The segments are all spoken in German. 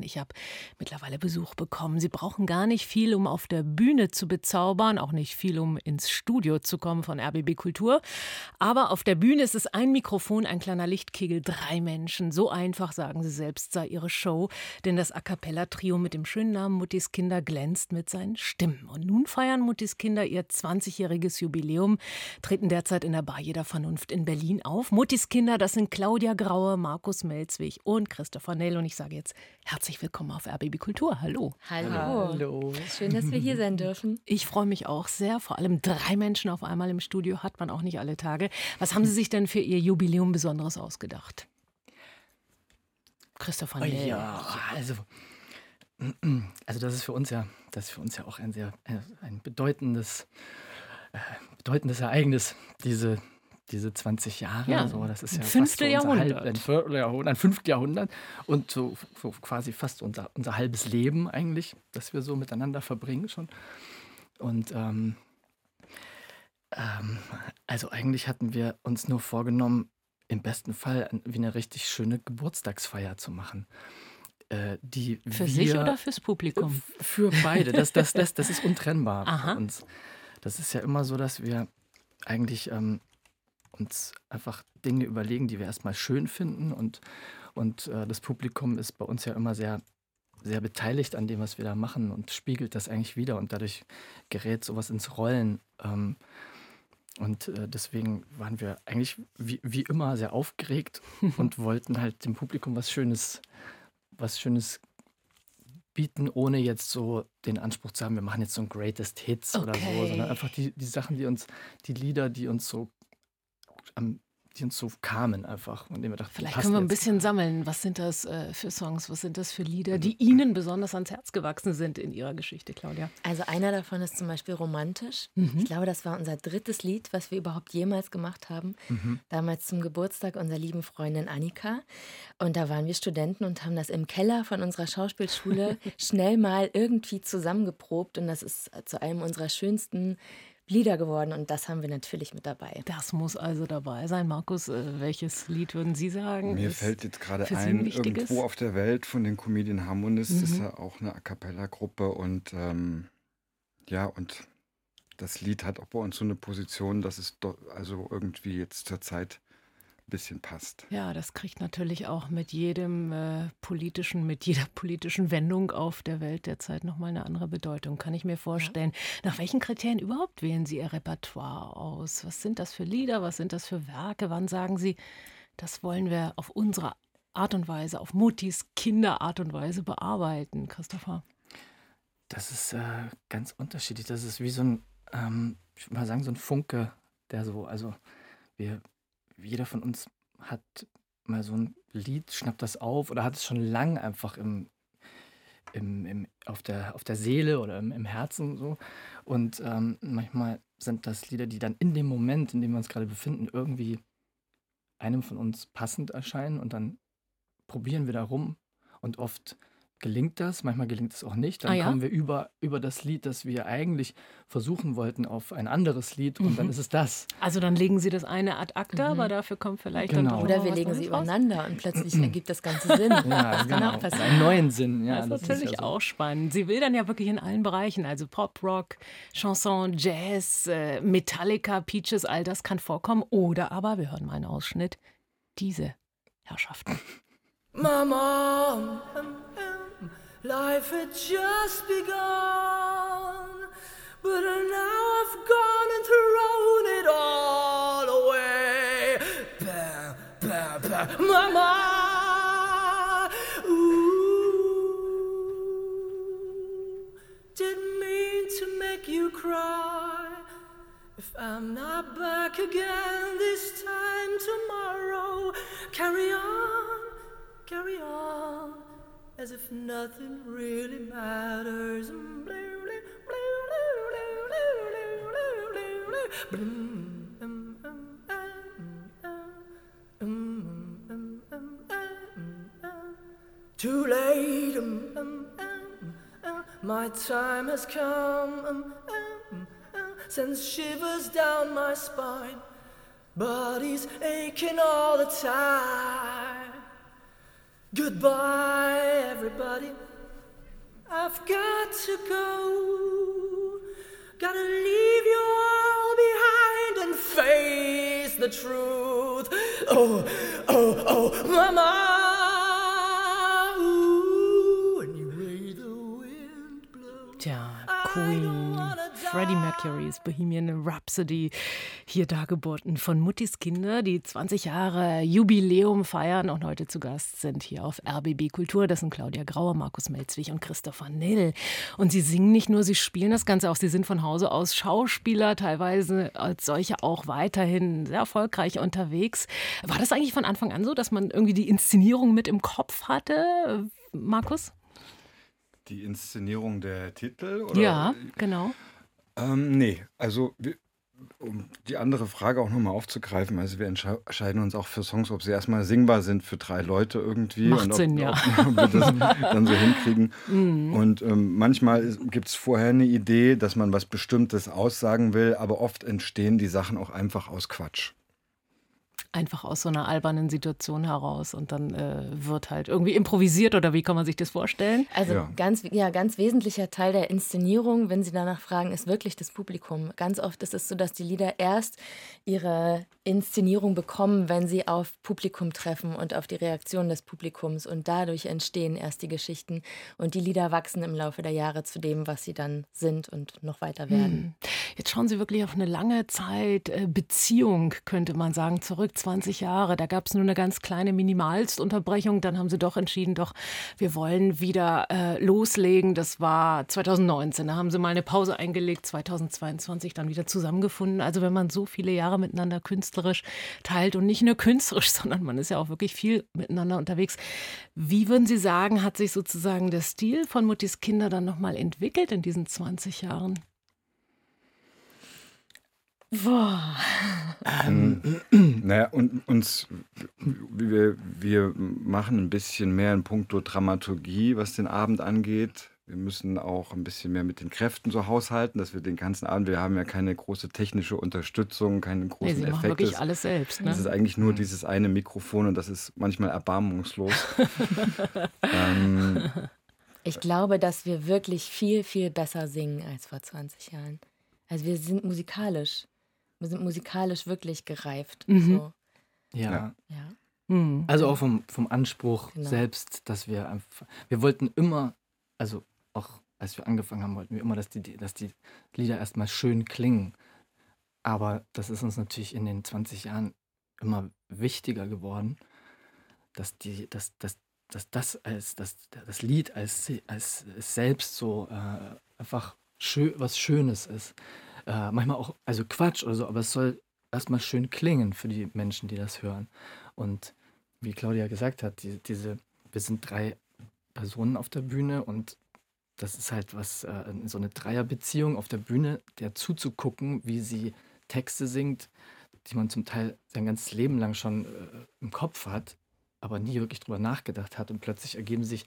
und ich habe mittlerweile Besuch bekommen. Sie brauchen gar nicht viel, um auf der Bühne zu bezaubern, auch nicht viel, um ins Studio zu kommen von RBB Kultur. Aber auf der Bühne ist es ein Mikrofon, ein kleiner Lichtkegel, drei Menschen. So einfach, sagen sie selbst, sei ihre Show. Denn das A Cappella-Trio mit dem schönen Namen Muttis Kinder glänzt mit seinen Stimmen. Und nun feiern Muttis Kinder ihr 20-jähriges Jubiläum, treten derzeit in der Bar jeder Vernunft in Berlin auf. Muttis Kinder, das sind Claudia Graue, Markus Melzwig und Christopher Nell. Und ich sage jetzt herzlich willkommen auf RBB Kultur. Hallo. Hallo. Hallo. Schön, dass wir hier sein dürfen. Ich freue mich auch sehr. Vor allem drei Menschen auf einmal im Studio hat man auch nicht alle Tage. Was haben Sie sich denn für Ihr Jubiläum Besonderes ausgedacht? Christopher Nell. Ja, also, also das ist für uns ja, das ist für uns ja auch ein sehr ein bedeutendes, äh, bedeutendes Ereignis, diese, diese 20 Jahre. Ja, so, das ist ja fünfte Jahrhundert. Halb, ein Vierteljahrhundert, ein fünftes Jahrhundert und so, so, quasi fast unser, unser halbes Leben eigentlich, das wir so miteinander verbringen schon. Und ähm, ähm, also eigentlich hatten wir uns nur vorgenommen, im besten Fall wie eine richtig schöne Geburtstagsfeier zu machen. Äh, die für wir, sich oder fürs Publikum? Für beide. Das, das, das, das ist untrennbar Aha. für uns. Das ist ja immer so, dass wir eigentlich ähm, uns einfach Dinge überlegen, die wir erstmal schön finden. Und, und äh, das Publikum ist bei uns ja immer sehr, sehr beteiligt an dem, was wir da machen und spiegelt das eigentlich wieder. Und dadurch gerät sowas ins Rollen. Ähm, und äh, deswegen waren wir eigentlich wie, wie immer sehr aufgeregt und wollten halt dem Publikum was Schönes, was Schönes bieten, ohne jetzt so den Anspruch zu haben, wir machen jetzt so ein Greatest Hits okay. oder so, sondern einfach die, die Sachen, die uns, die Lieder, die uns so am die uns so kamen einfach. Und wir dachten, Vielleicht können wir ein bisschen sammeln. Was sind das äh, für Songs, was sind das für Lieder, die Ihnen besonders ans Herz gewachsen sind in Ihrer Geschichte, Claudia? Also einer davon ist zum Beispiel romantisch. Mhm. Ich glaube, das war unser drittes Lied, was wir überhaupt jemals gemacht haben. Mhm. Damals zum Geburtstag unserer lieben Freundin Annika. Und da waren wir Studenten und haben das im Keller von unserer Schauspielschule schnell mal irgendwie zusammengeprobt. Und das ist zu einem unserer schönsten Lieder geworden und das haben wir natürlich mit dabei. Das muss also dabei sein. Markus, äh, welches Lied würden Sie sagen? Mir fällt jetzt gerade ein, irgendwo auf der Welt von den Comedian Harmonists mhm. ist ja auch eine A Cappella-Gruppe und ähm, ja, und das Lied hat auch bei uns so eine Position, dass es doch also irgendwie jetzt zur Zeit bisschen passt. Ja, das kriegt natürlich auch mit jedem äh, politischen, mit jeder politischen Wendung auf der Welt derzeit nochmal eine andere Bedeutung, kann ich mir vorstellen. Ja. Nach welchen Kriterien überhaupt wählen Sie Ihr Repertoire aus? Was sind das für Lieder? Was sind das für Werke? Wann sagen Sie, das wollen wir auf unsere Art und Weise, auf Mutis Kinderart und Weise bearbeiten, Christopher? Das ist äh, ganz unterschiedlich. Das ist wie so ein, ähm, ich würde mal sagen, so ein Funke, der so, also wir jeder von uns hat mal so ein Lied, schnappt das auf oder hat es schon lang einfach im, im, im, auf, der, auf der Seele oder im, im Herzen so. Und ähm, manchmal sind das Lieder, die dann in dem Moment, in dem wir uns gerade befinden, irgendwie einem von uns passend erscheinen und dann probieren wir da rum und oft gelingt das, manchmal gelingt es auch nicht. Dann ah, ja? kommen wir über, über das Lied, das wir eigentlich versuchen wollten, auf ein anderes Lied und mhm. dann ist es das. Also dann legen Sie das eine ad acta, mhm. aber dafür kommt vielleicht genau. dann Oder wir legen sie übereinander und plötzlich ergibt das Ganze Sinn. Ja, genau. Einen neuen Sinn. Ja, das ist das natürlich ist ja so. auch spannend. Sie will dann ja wirklich in allen Bereichen, also Pop, Rock, Chanson, Jazz, äh, Metallica, Peaches, all das kann vorkommen. Oder aber, wir hören mal einen Ausschnitt, diese Herrschaften. Mama, Life had just begun, but now I've gone and thrown it all away. Bam, bam, bam, mama. Ooh, didn't mean to make you cry. If I'm not back again this time tomorrow, carry on, carry on as if nothing really matters. Too late, my time has come. Sends shivers down my spine, body's aching all the time. Goodbye, everybody. I've got to go. Gotta leave you all behind and face the truth. Oh, oh, oh, mama. Tja, Queen, Freddie Mercury's Bohemian Rhapsody, hier dargeboten von Muttis Kinder, die 20 Jahre Jubiläum feiern und heute zu Gast sind hier auf RBB Kultur. Das sind Claudia Grauer, Markus Melzwig und Christopher Nell. Und sie singen nicht nur, sie spielen das Ganze auch. Sie sind von Hause aus Schauspieler, teilweise als solche auch weiterhin sehr erfolgreich unterwegs. War das eigentlich von Anfang an so, dass man irgendwie die Inszenierung mit im Kopf hatte, Markus? Die Inszenierung der Titel? Oder? Ja, genau. Ähm, nee, also um die andere Frage auch nochmal aufzugreifen, also wir entscheiden uns auch für Songs, ob sie erstmal singbar sind für drei Leute irgendwie. Macht und ob, Sinn, ja. Ob, wir das dann so hinkriegen. Mhm. Und ähm, manchmal gibt es vorher eine Idee, dass man was Bestimmtes aussagen will, aber oft entstehen die Sachen auch einfach aus Quatsch einfach aus so einer albernen Situation heraus und dann äh, wird halt irgendwie improvisiert oder wie kann man sich das vorstellen? Also ja. ganz ja ganz wesentlicher Teil der Inszenierung, wenn Sie danach fragen, ist wirklich das Publikum. Ganz oft ist es so, dass die Lieder erst ihre Inszenierung bekommen, wenn sie auf Publikum treffen und auf die Reaktion des Publikums und dadurch entstehen erst die Geschichten und die Lieder wachsen im Laufe der Jahre zu dem, was sie dann sind und noch weiter werden. Hm. Jetzt schauen Sie wirklich auf eine lange Zeit äh, Beziehung, könnte man sagen, zurück 20 Jahre. Da gab es nur eine ganz kleine Minimalstunterbrechung. Dann haben sie doch entschieden, doch, wir wollen wieder äh, loslegen. Das war 2019. Da haben sie mal eine Pause eingelegt, 2022 dann wieder zusammengefunden. Also wenn man so viele Jahre miteinander künstlerisch teilt und nicht nur künstlerisch, sondern man ist ja auch wirklich viel miteinander unterwegs. Wie würden Sie sagen, hat sich sozusagen der Stil von Muttis Kinder dann nochmal entwickelt in diesen 20 Jahren? Boah. Ähm, naja, und uns, wir, wir machen ein bisschen mehr in puncto Dramaturgie, was den Abend angeht. Wir müssen auch ein bisschen mehr mit den Kräften so haushalten, dass wir den ganzen Abend, wir haben ja keine große technische Unterstützung, keine großen nee, Sie Effekte. Machen wirklich alles selbst. Ne? Es ist eigentlich nur mhm. dieses eine Mikrofon und das ist manchmal erbarmungslos. ähm, ich glaube, dass wir wirklich viel, viel besser singen als vor 20 Jahren. Also wir sind musikalisch wir sind musikalisch wirklich gereift. Mhm. So. Ja. ja. Mhm. Also auch vom, vom Anspruch genau. selbst, dass wir einfach, wir wollten immer, also auch als wir angefangen haben, wollten wir immer, dass die, dass die Lieder erstmal schön klingen. Aber das ist uns natürlich in den 20 Jahren immer wichtiger geworden, dass, die, dass, dass, dass das als das, das Lied als, als selbst so äh, einfach schön, was Schönes ist äh, manchmal auch, also Quatsch oder so, aber es soll erstmal schön klingen für die Menschen, die das hören. Und wie Claudia gesagt hat, die, diese, wir sind drei Personen auf der Bühne und das ist halt was, äh, so eine Dreierbeziehung auf der Bühne, der zuzugucken, wie sie Texte singt, die man zum Teil sein ganzes Leben lang schon äh, im Kopf hat, aber nie wirklich drüber nachgedacht hat. Und plötzlich ergeben sich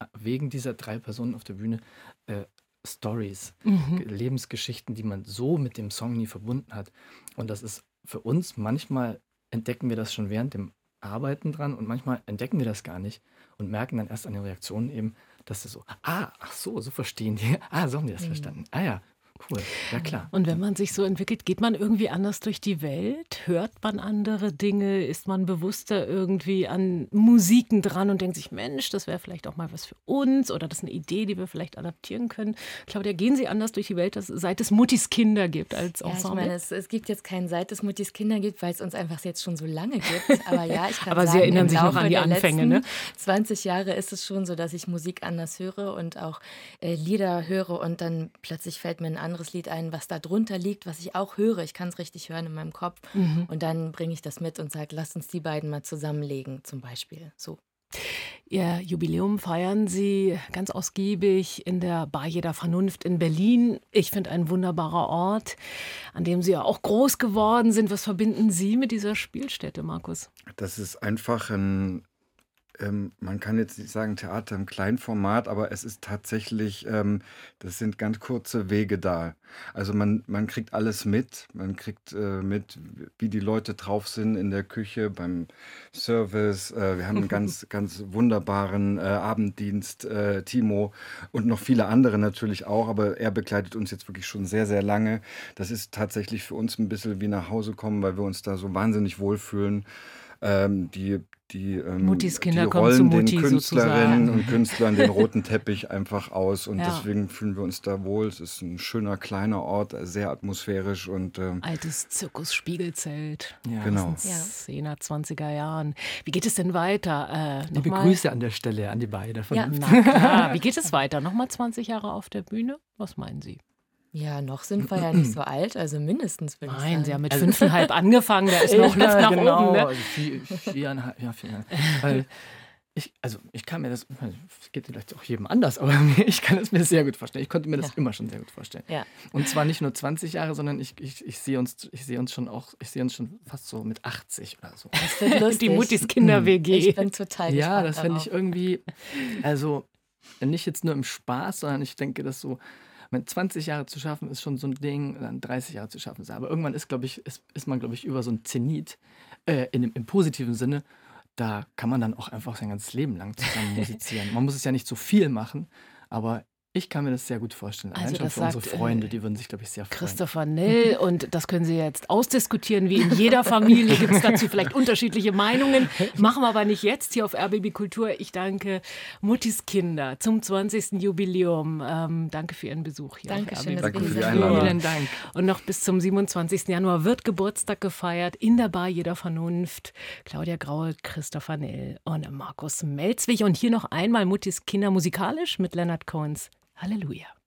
äh, wegen dieser drei Personen auf der Bühne äh, Stories, mhm. Lebensgeschichten, die man so mit dem Song nie verbunden hat. Und das ist für uns, manchmal entdecken wir das schon während dem Arbeiten dran und manchmal entdecken wir das gar nicht und merken dann erst an den Reaktionen eben, dass es so, ah, ach so, so verstehen die, ah, so haben die das mhm. verstanden. Ah ja, Cool, ja klar. Und wenn man sich so entwickelt, geht man irgendwie anders durch die Welt? Hört man andere Dinge? Ist man bewusster irgendwie an Musiken dran und denkt sich, Mensch, das wäre vielleicht auch mal was für uns oder das ist eine Idee, die wir vielleicht adaptieren können? Claudia, gehen Sie anders durch die Welt, dass, seit es Muttis Kinder gibt als Ensemble? Ja, ich meine, es, es, gibt jetzt keinen seit es Muttis Kinder gibt, weil es uns einfach jetzt schon so lange gibt. Aber ja, ich kann Aber sagen, Sie erinnern sich noch an die Anfänge, ne? 20 Jahre ist es schon so, dass ich Musik anders höre und auch äh, Lieder höre und dann plötzlich fällt mir ein anderes Lied ein, was da drunter liegt, was ich auch höre. Ich kann es richtig hören in meinem Kopf. Mhm. Und dann bringe ich das mit und sage, lass uns die beiden mal zusammenlegen, zum Beispiel. So. Ihr Jubiläum feiern Sie ganz ausgiebig in der Bar Jeder Vernunft in Berlin. Ich finde ein wunderbarer Ort, an dem Sie ja auch groß geworden sind. Was verbinden Sie mit dieser Spielstätte, Markus? Das ist einfach ein ähm, man kann jetzt nicht sagen Theater im Kleinformat, aber es ist tatsächlich, ähm, das sind ganz kurze Wege da. Also man, man kriegt alles mit. Man kriegt äh, mit, wie die Leute drauf sind in der Küche, beim Service. Äh, wir haben einen ganz, ganz wunderbaren äh, Abenddienst, äh, Timo und noch viele andere natürlich auch, aber er begleitet uns jetzt wirklich schon sehr, sehr lange. Das ist tatsächlich für uns ein bisschen wie nach Hause kommen, weil wir uns da so wahnsinnig wohlfühlen. Ähm, die die, ähm, Muttis Kinder die kommen zu rollen Mutti den Künstlerinnen sozusagen. und Künstlern den roten Teppich einfach aus und Ja. deswegen fühlen wir uns da wohl. Es ist ein schöner kleiner Ort, sehr atmosphärisch und ähm, Altes Zirkus-Spiegelzelt. Ja. genau. Ja. 10er, 20er Jahren. Wie geht es denn weiter? Äh, Liebe nochmal- Grüße an der Stelle an die beiden. Von Ja. Na klar. Wie geht es weiter? Nochmal 20 Jahre auf der Bühne? Was meinen Sie? Ja, noch sind wir ja nicht so alt, also mindestens würde ich sagen. Nein, Sie haben mit fünfeinhalb angefangen, da ist noch Luft nach genau. oben. Ne? Also vier, viereinhalb, ja, viereinhalb. Weil ich, also ich kann mir das, es geht vielleicht auch jedem anders, aber ich kann es mir sehr gut vorstellen. Ich konnte mir das Ja. immer schon sehr gut vorstellen. Ja. Und zwar nicht nur 20 Jahre, sondern ich, ich, ich sehe uns, ich sehe uns schon auch, ich sehe uns schon fast so mit 80 oder so. Das wird lustig. Die Muttis Kinder-WG. Ich bin total Ja, das finde ich irgendwie, also nicht jetzt nur im Spaß, sondern ich denke, dass so, mit 20 Jahre zu schaffen, ist schon so ein Ding, dann 30 Jahre zu schaffen. ist- Aber irgendwann ist, glaube ich, ist, ist man, glaube ich, über so ein Zenit, äh, in, dem- im positiven Sinne, da kann man dann auch einfach sein ganzes Leben lang zusammen musizieren. Man muss es ja nicht so viel machen, aber ich kann mir das sehr gut vorstellen. Allein Also schon das für unsere sagt, äh, Freunde, die würden sich, glaube ich, sehr freuen. Christopher Nell und das können Sie jetzt ausdiskutieren, wie in jeder Familie gibt es dazu vielleicht unterschiedliche Meinungen. Machen wir aber nicht jetzt hier auf RBB Kultur. Ich danke Muttis Kinder zum 20. Jubiläum. Ähm, danke für Ihren Besuch hier. Dankeschön, auf RBB Danke für die Einladung. Vielen Dank. Und noch bis zum 27. Januar wird Geburtstag gefeiert in der Bar Jeder Vernunft. Claudia Graul, Christopher Nell und Markus Melzwig. Und hier noch einmal Muttis Kinder musikalisch mit Leonard Cohens. Halleluja.